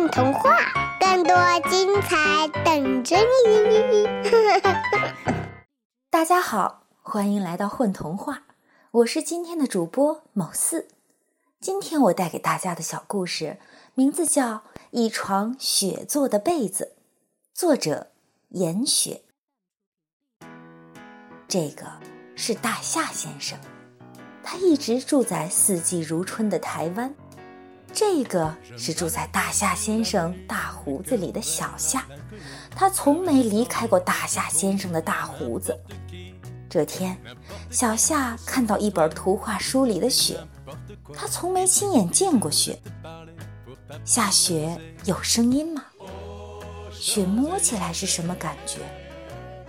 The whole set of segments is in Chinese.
混童话，更多精彩等着你！大家好，欢迎来到混童话，我是今天的主播某四。今天我带给大家的小故事名字叫《一床雪做的被子》，作者严雪。这个是大夏先生，他一直住在四季如春的台湾。这个是住在大夏先生大胡子里的小夏，他从没离开过大夏先生的大胡子。这天，小夏看到一本图画书里的雪，他从没亲眼见过雪。下雪有声音吗？雪摸起来是什么感觉？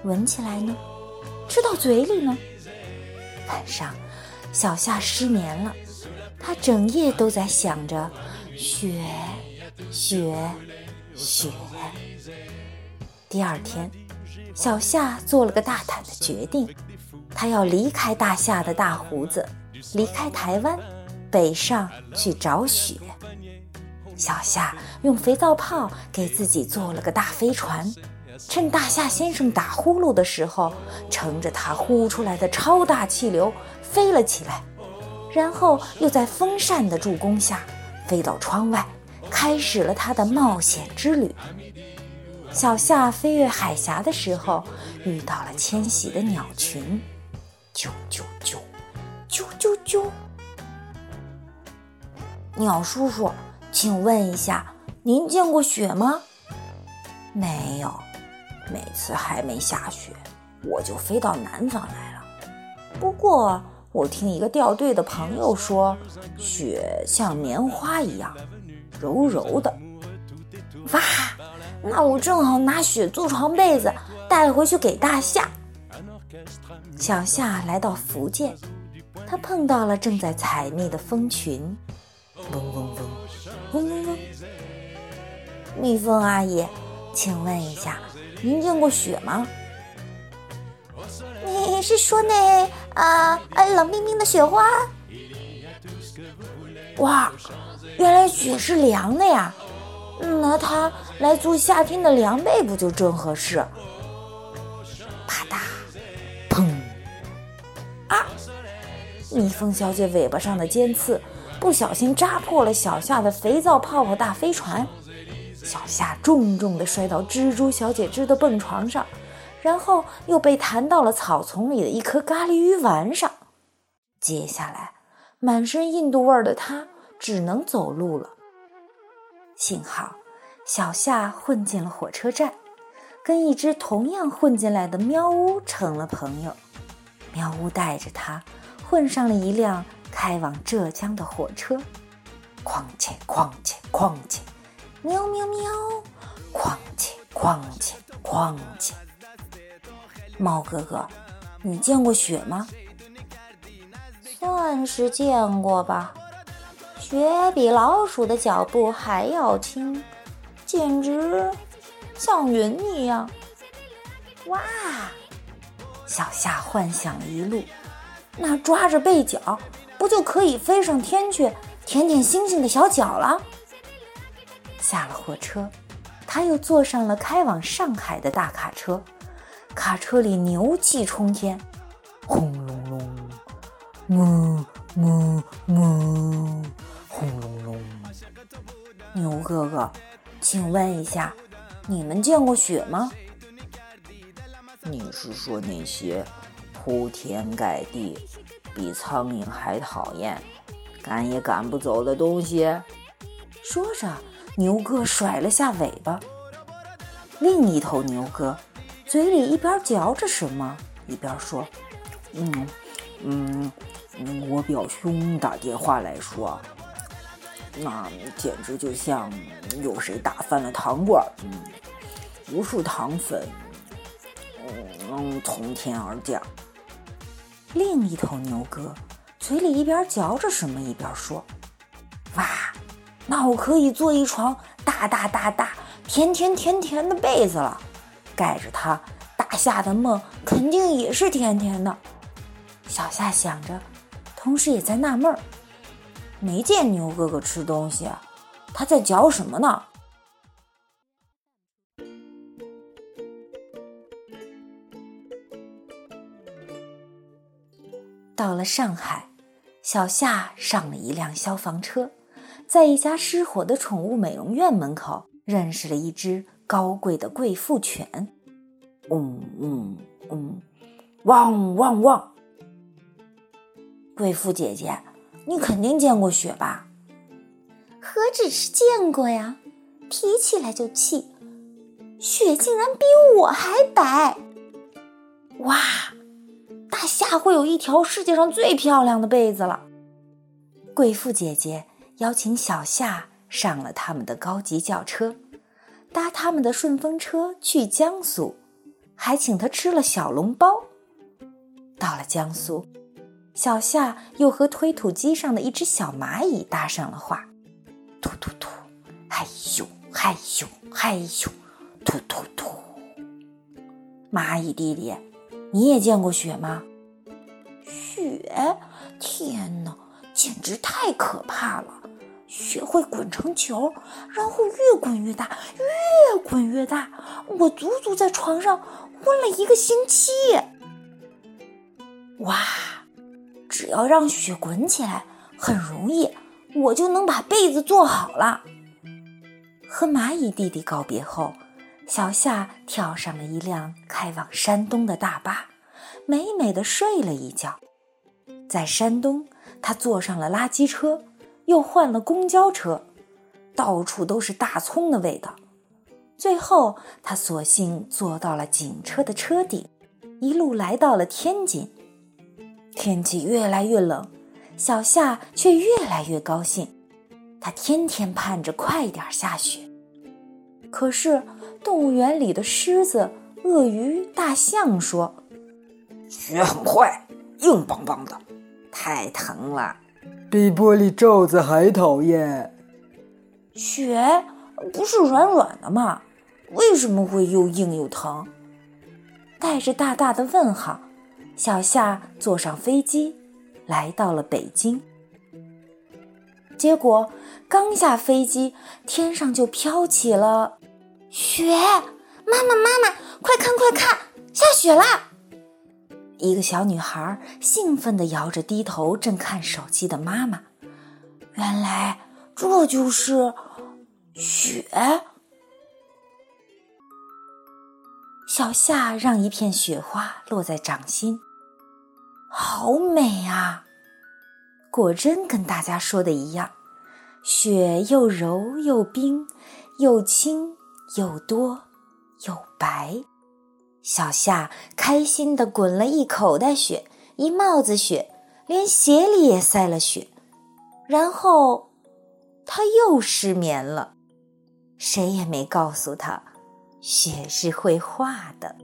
闻起来呢？吃到嘴里呢？晚上，小夏失眠了。他整夜都在想着雪，雪，雪。第二天，小夏做了个大胆的决定，他要离开大夏的大胡子，离开台湾，北上去找雪。小夏用肥皂泡给自己做了个大飞船，趁大夏先生打呼噜的时候，乘着他呼出来的超大气流飞了起来。然后又在风扇的助攻下飞到窗外，开始了他的冒险之旅。小夏飞越海峡的时候，遇到了迁徙的鸟群，啾啾啾，啾啾啾。鸟叔叔，请问一下，您见过雪吗？没有，每次还没下雪，我就飞到南方来了。不过。我听一个掉队的朋友说，雪像棉花一样柔柔的。哇，那我正好拿雪做床被子带回去给大夏。小夏来到福建，他碰到了正在采蜜的蜂群，嗡嗡嗡，嗡嗡嗡。蜜蜂阿姨，请问一下，您见过雪吗？你是说那啊啊冷冰冰的雪花？哇，原来雪是凉的呀！那它来租夏天的凉被不就正合适？啪嗒，砰！啊！蜜蜂小姐尾巴上的尖刺不小心扎破了小夏的肥皂泡泡大飞船，小夏重重地摔到蜘蛛小姐织的蹦床上。然后又被弹到了草丛里的一颗咖喱鱼丸上。接下来，满身印度味儿的他只能走路了。幸好，小夏混进了火车站，跟一只同样混进来的喵呜成了朋友。喵呜带着他混上了一辆开往浙江的火车。况且况且况且，喵喵喵，况且况且况且。猫哥哥，你见过雪吗？算是见过吧。雪比老鼠的脚步还要轻，简直像云一样。哇！小夏幻想一路，那抓着背角，不就可以飞上天去舔舔星星的小脚了？下了火车，他又坐上了开往上海的大卡车。卡车里牛气冲天，轰隆隆，哞哞哞，轰隆隆。牛哥哥，请问一下，你们见过雪吗？你是说那些铺天盖地、比苍蝇还讨厌、赶也赶不走的东西？说着，牛哥甩了下尾巴。另一头牛哥。嘴里一边嚼着什么，一边说：“嗯嗯，我表兄打电话来说，那简直就像有谁打翻了糖罐，嗯，无数糖粉，嗯，从天而降。”另一头牛哥嘴里一边嚼着什么，一边说：“哇，那我可以做一床大大大大、甜甜甜甜的被子了。”带着他，大夏的梦肯定也是甜甜的。小夏想着，同时也在纳闷儿：没见牛哥哥吃东西，他在嚼什么呢？到了上海，小夏上了一辆消防车，在一家失火的宠物美容院门口，认识了一只。高贵的贵妇犬。嗯嗯嗯，汪汪汪！贵妇姐姐，你肯定见过雪吧？何止是见过呀，提起来就气。雪竟然比我还白！哇，大夏会有一条世界上最漂亮的被子了。贵妇姐姐邀请小夏上了他们的高级轿车，搭他们的顺风车去江苏，还请他吃了小笼包。到了江苏，小夏又和推土机上的一只小蚂蚁搭上了话：突突突，害羞害羞害羞。突突突！蚂蚁弟弟，你也见过雪吗？雪？天哪，简直太可怕了！雪会滚成球，然后越滚越大，越滚越大。我足足在床上昏了一个星期。哇！只要让雪滚起来，很容易，我就能把被子做好了。和蚂蚁弟弟告别后。小夏跳上了一辆开往山东的大巴，美美的睡了一觉。在山东，他坐上了垃圾车，又换了公交车，到处都是大葱的味道。最后，他索性坐到了警车的车顶，一路来到了天津。天气越来越冷，小夏却越来越高兴。他天天盼着快点下雪。可是。动物园里的狮子、鳄鱼、大象说：“雪很坏，硬邦邦的，太疼了，比玻璃罩子还讨厌。雪不是软软的吗？为什么会又硬又疼？”带着大大的问号，小夏坐上飞机，来到了北京。结果刚下飞机，天上就飘起了。雪，妈妈，妈妈，快看，快看，下雪啦！一个小女孩兴奋地摇着低头正看手机的妈妈。原来这就是雪。小夏让一片雪花落在掌心，好美啊！果真跟大家说的一样，雪又柔又冰，又轻。又多又白，小夏开心的滚了一口袋雪，一帽子雪，连鞋里也塞了雪。然后，他又失眠了。谁也没告诉他，雪是会化的。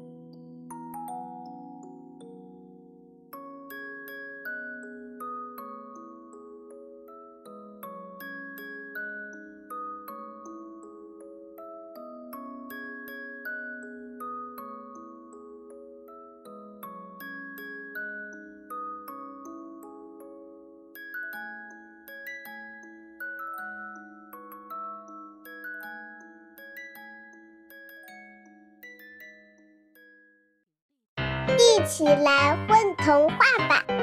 一起来混童话吧！